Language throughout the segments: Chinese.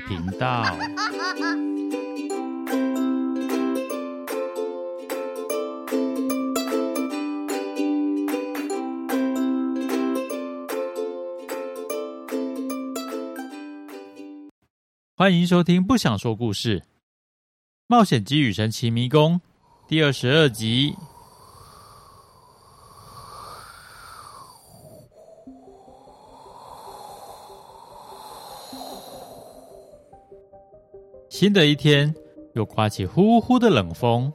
频道。欢迎收听《不想说故事：冒险鸡与神奇迷宫》第二十二集。新的一天，又刮起呼呼的冷风，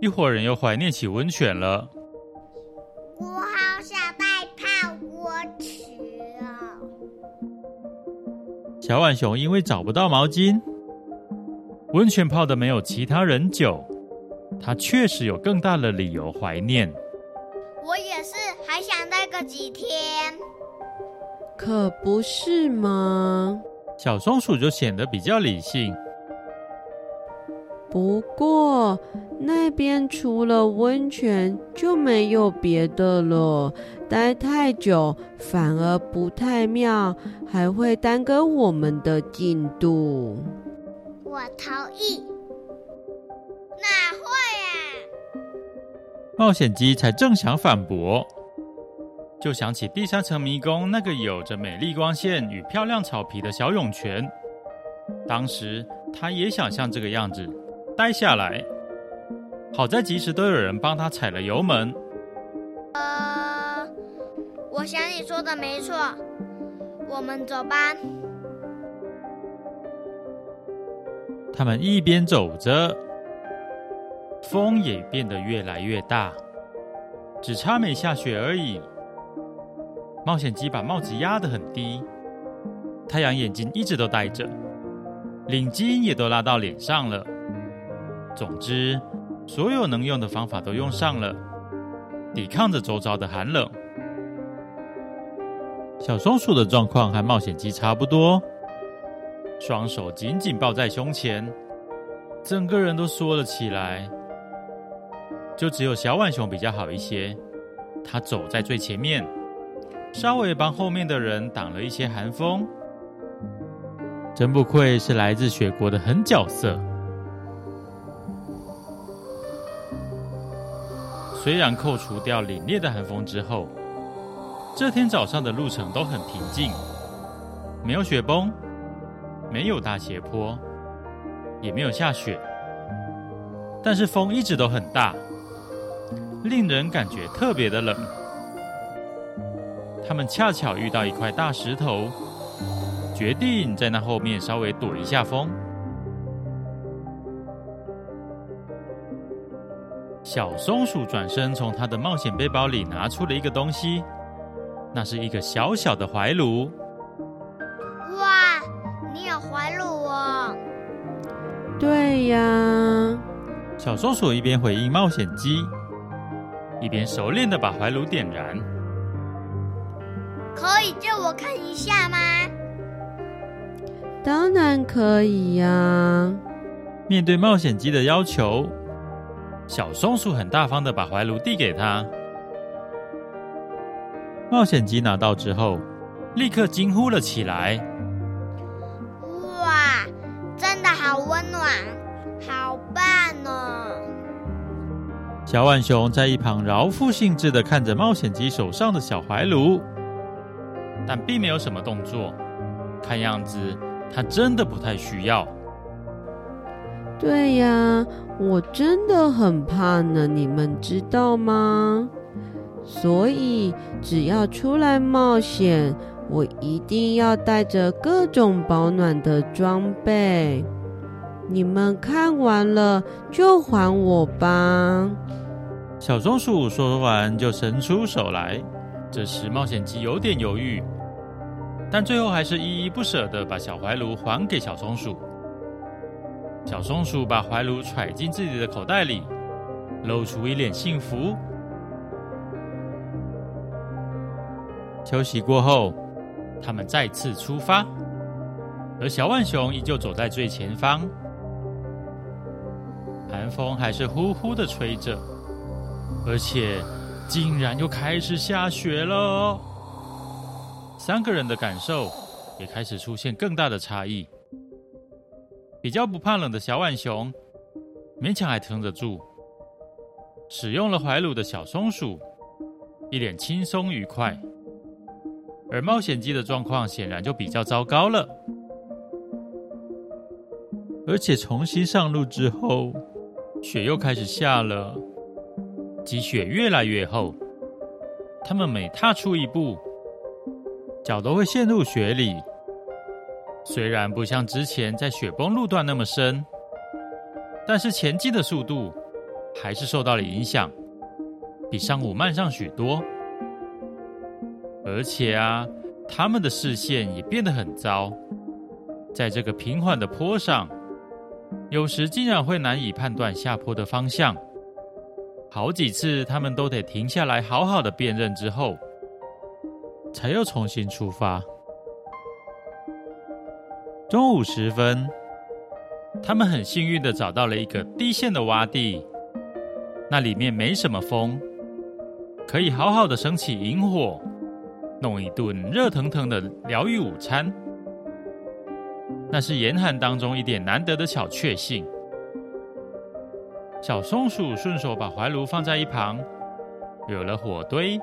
一伙人又怀念起温泉了。我好想带泡锅吃啊！小浣熊因为找不到毛巾，温泉泡的没有其他人久，他确实有更大的理由怀念。我也是，还想待个几天。可不是吗？小松鼠就显得比较理性。不过那边除了温泉就没有别的了，待太久反而不太妙，还会耽搁我们的进度。我同意。哪会啊？冒险鸡才正想反驳。就想起第三层迷宫那个有着美丽光线与漂亮草皮的小涌泉，当时他也想像这个样子待下来。好在及时都有人帮他踩了油门。呃，我想你说的没错，我们走吧。他们一边走着，风也变得越来越大，只差没下雪而已。冒险鸡把帽子压得很低，太阳眼镜一直都戴着，领巾也都拉到脸上了。总之，所有能用的方法都用上了，抵抗着周遭的寒冷。小松鼠的状况和冒险鸡差不多，双手紧紧抱在胸前，整个人都缩了起来。就只有小浣熊比较好一些，它走在最前面。稍微帮后面的人挡了一些寒风，真不愧是来自雪国的狠角色。虽然扣除掉凛冽的寒风之后，这天早上的路程都很平静，没有雪崩，没有大斜坡，也没有下雪，但是风一直都很大，令人感觉特别的冷。他们恰巧遇到一块大石头，决定在那后面稍微躲一下风。小松鼠转身从它的冒险背包里拿出了一个东西，那是一个小小的怀炉。哇，你有怀炉哦？对呀。小松鼠一边回应冒险鸡，一边熟练的把怀炉点燃。可以借我看一下吗？当然可以呀！面对冒险鸡的要求，小松鼠很大方的把怀炉递给他。冒险鸡拿到之后，立刻惊呼了起来：“哇，真的好温暖，好棒哦！”小浣熊在一旁饶富兴致的看着冒险鸡手上的小怀炉。但并没有什么动作，看样子他真的不太需要。对呀，我真的很怕呢，你们知道吗？所以只要出来冒险，我一定要带着各种保暖的装备。你们看完了就还我吧。小松鼠说完就伸出手来。这时，冒险鸡有点犹豫，但最后还是依依不舍的把小怀炉还给小松鼠。小松鼠把怀炉揣进自己的口袋里，露出一脸幸福。休息过后，他们再次出发，而小浣熊依旧走在最前方。寒风还是呼呼的吹着，而且。竟然又开始下雪了，三个人的感受也开始出现更大的差异。比较不怕冷的小浣熊勉强还撑得住，使用了怀炉的小松鼠一脸轻松愉快，而冒险鸡的状况显然就比较糟糕了。而且重新上路之后，雪又开始下了，积雪越来越厚，他们每踏出一步，脚都会陷入雪里。虽然不像之前在雪崩路段那么深，但是前进的速度还是受到了影响，比上午慢上许多。而且啊，他们的视线也变得很糟，在这个平缓的坡上。有时竟然会难以判断下坡的方向，好几次他们都得停下来，好好的辨认之后，才又重新出发。中午时分，他们很幸运的找到了一个低陷的洼地，那里面没什么风，可以好好的升起营火，弄一顿热腾腾的疗愈午餐。那是严寒当中一点难得的小确幸。小松鼠顺手把怀炉放在一旁，有了火堆，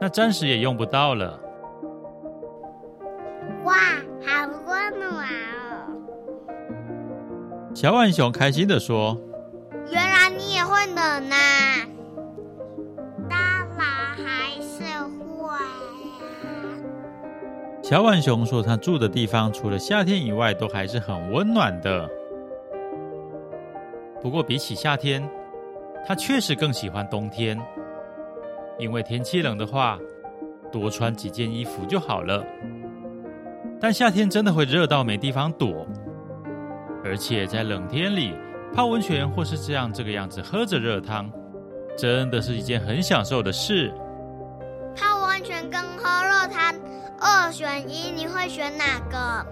那暂时也用不到了。哇，好温暖哦！小浣熊开心的说：“原来你也会冷呐、啊！”小浣熊说：“他住的地方除了夏天以外，都还是很温暖的。不过比起夏天，他确实更喜欢冬天，因为天气冷的话，多穿几件衣服就好了。但夏天真的会热到没地方躲，而且在冷天里泡温泉或是这样这个样子喝着热汤，真的是一件很享受的事。泡温泉跟喝热汤。”二选一，你会选哪个？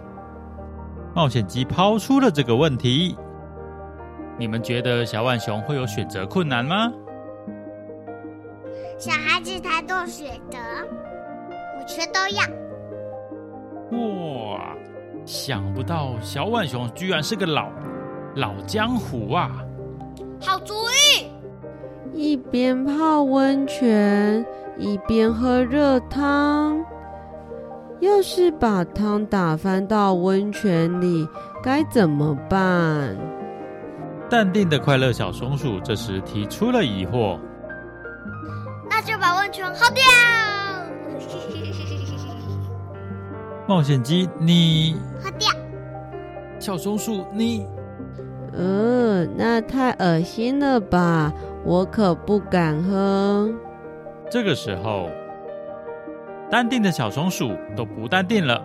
冒险鸡抛出了这个问题。你们觉得小浣熊会有选择困难吗？小孩子才做选择，我全都要。哇，想不到小浣熊居然是个老老江湖啊！好主意！一边泡温泉，一边喝热汤。要是把汤打翻到温泉里，该怎么办？淡定的快乐小松鼠这时提出了疑惑。那就把温泉喝掉。冒险鸡，你喝掉。小松鼠，你……呃，那太恶心了吧！我可不敢喝。这个时候。淡定的小松鼠都不淡定了，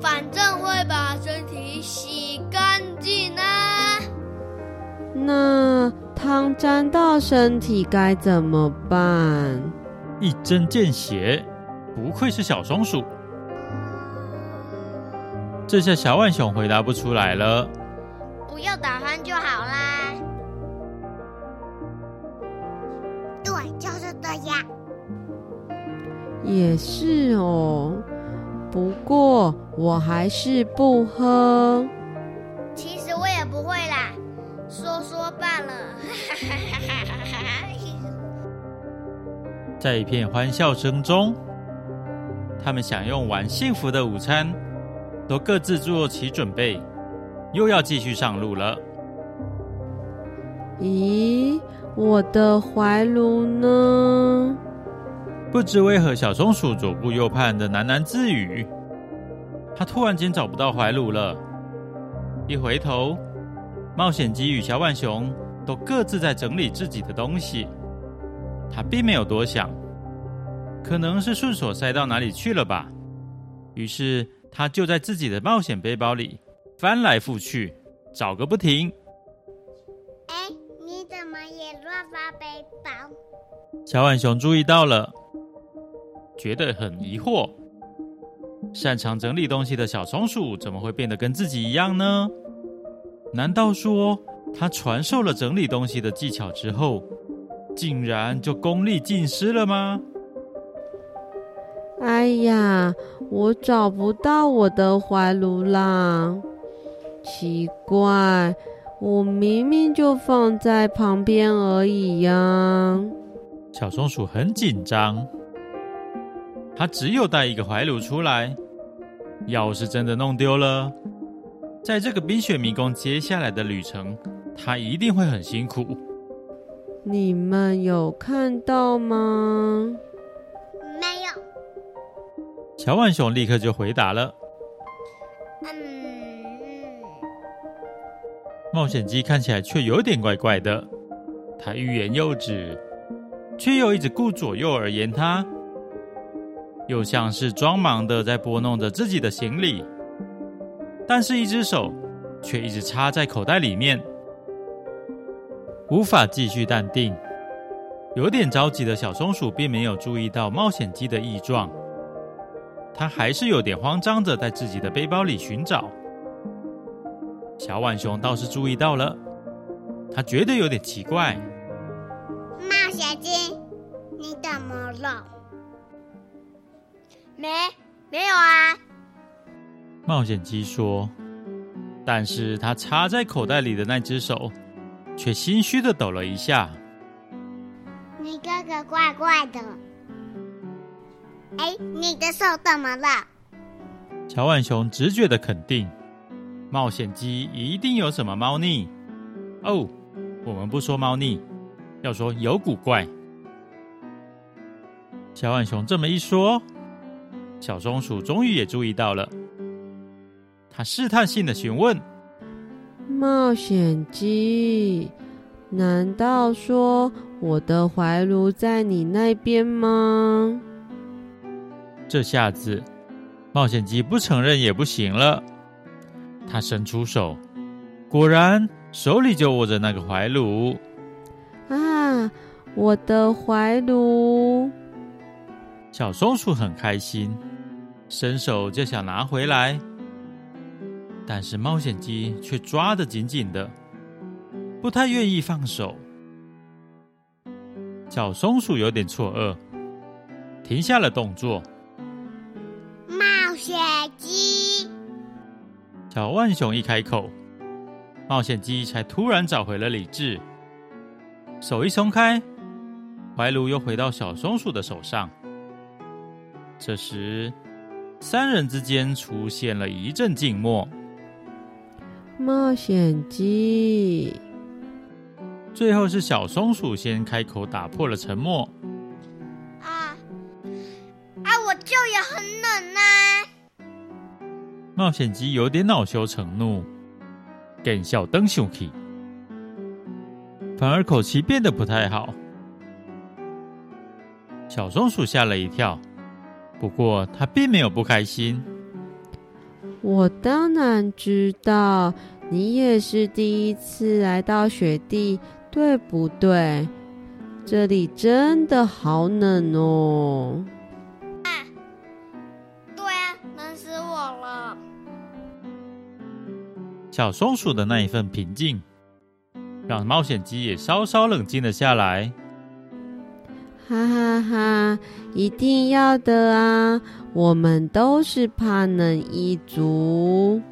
反正会把身体洗干净啊。那汤沾到身体该怎么办？一针见血，不愧是小松鼠。这下小浣熊回答不出来了。不要打鼾就好啦。对，就是这样。也是哦，不过我还是不喝。在一片欢笑声中，他们享用完幸福的午餐，都各自做起准备，又要继续上路了。咦，我的怀炉呢？不知为何，小松鼠左顾右盼的喃喃自语。他突然间找不到怀炉了。一回头，冒险鸡与小浣熊都各自在整理自己的东西。他并没有多想，可能是顺手塞到哪里去了吧。于是他就在自己的冒险背包里翻来覆去，找个不停。哎，你怎么也乱发背包？小浣熊注意到了。觉得很疑惑，擅长整理东西的小松鼠怎么会变得跟自己一样呢？难道说他传授了整理东西的技巧之后，竟然就功力尽失了吗？哎呀，我找不到我的怀炉啦！奇怪，我明明就放在旁边而已呀！小松鼠很紧张，它只有带一个怀炉出来，要是真的弄丢了，在这个冰雪迷宫接下来的旅程，它一定会很辛苦。你们有看到吗？没有。小浣熊立刻就回答了。嗯。冒险鸡看起来却有点怪怪的，他欲言又止，却又一直顾左右而言他，又像是装忙的在拨弄着自己的行李，但是一只手却一直插在口袋里面。无法继续淡定，有点着急的小松鼠并没有注意到冒险鸡的异状，它还是有点慌张的在自己的背包里寻找。小浣熊倒是注意到了，它觉得有点奇怪。冒险鸡，你怎么了？没，没有啊。冒险鸡说，但是它插在口袋里的那只手。却心虚的抖了一下。你哥哥怪怪的。哎，你的手怎么了？乔万雄直觉的肯定，冒险鸡一定有什么猫腻。哦，我们不说猫腻，要说有古怪。小浣熊这么一说，小松鼠终于也注意到了。他试探性的询问。冒险鸡，难道说我的怀炉在你那边吗？这下子，冒险鸡不承认也不行了。他伸出手，果然手里就握着那个怀炉。啊，我的怀炉！小松鼠很开心，伸手就想拿回来。但是冒险鸡却抓得紧紧的，不太愿意放手。小松鼠有点错愕，停下了动作。冒险鸡，小浣熊一开口，冒险鸡才突然找回了理智，手一松开，怀炉又回到小松鼠的手上。这时，三人之间出现了一阵静默。冒险鸡，最后是小松鼠先开口打破了沉默。啊啊！我就也很冷呐。冒险鸡有点恼羞成怒，更小灯熊气，反而口气变得不太好。小松鼠吓了一跳，不过他并没有不开心。我当然知道，你也是第一次来到雪地，对不对？这里真的好冷哦。啊，对啊，冷死我了。小松鼠的那一份平静，让冒险鸡也稍稍冷静了下来。哈哈哈，一定要的啊！我们都是怕冷一族。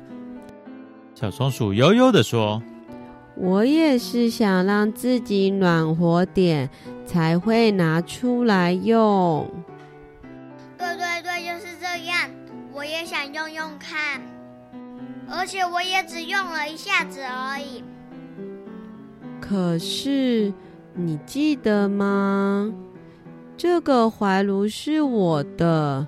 小松鼠悠悠地说：“我也是想让自己暖和点，才会拿出来用。”对对对，就是这样。我也想用用看，而且我也只用了一下子而已。可是，你记得吗？这个怀炉是我的，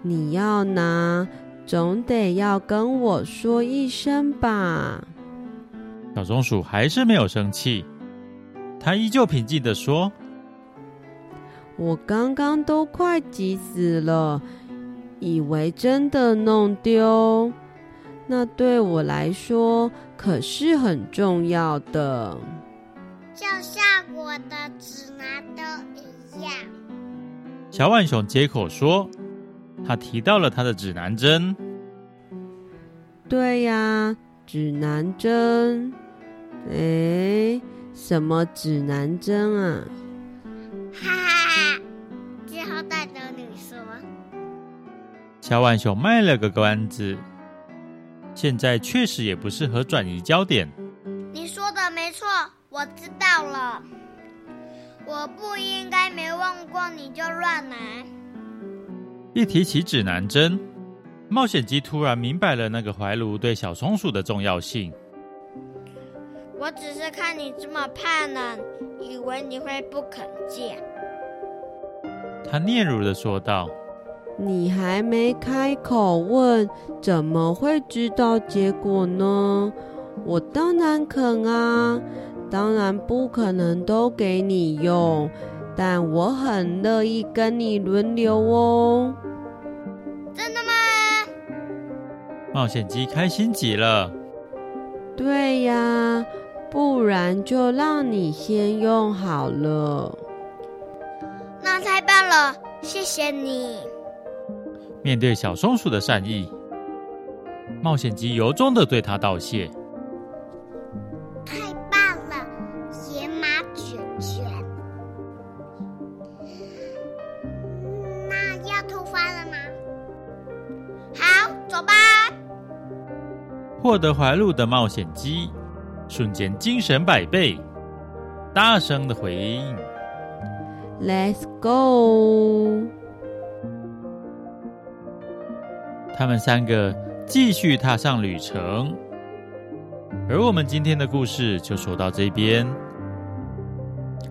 你要拿，总得要跟我说一声吧。小松鼠还是没有生气，它依旧平静的说：“我刚刚都快急死了，以为真的弄丢，那对我来说可是很重要的，就像我的指南灯一样。”小万雄接口说：“他提到了他的指南针。对呀，指南针。哎，什么指南针啊？哈哈哈！之后再等你说。”小浣熊卖了个关子。现在确实也不适合转移焦点。你说的没错，我知道了。我不应该没问过你就乱来。一提起指南针，冒险鸡突然明白了那个怀炉对小松鼠的重要性。我只是看你这么怕冷，以为你会不肯借。他嗫嚅的说道：“你还没开口问，怎么会知道结果呢？我当然肯啊，当然不可能都给你用，但我很乐意跟你轮流哦。”真的吗？冒险鸡开心极了。对呀。不然就让你先用好了。那太棒了，谢谢你。面对小松鼠的善意，冒险鸡由衷的对他道谢。获得怀路的冒险鸡。瞬间精神百倍，大声的回应：“Let's go！” 他们三个继续踏上旅程，而我们今天的故事就说到这边。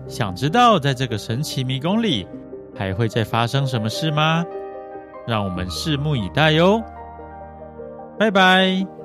想知道在这个神奇迷宫里还会再发生什么事吗？让我们拭目以待哟！拜拜。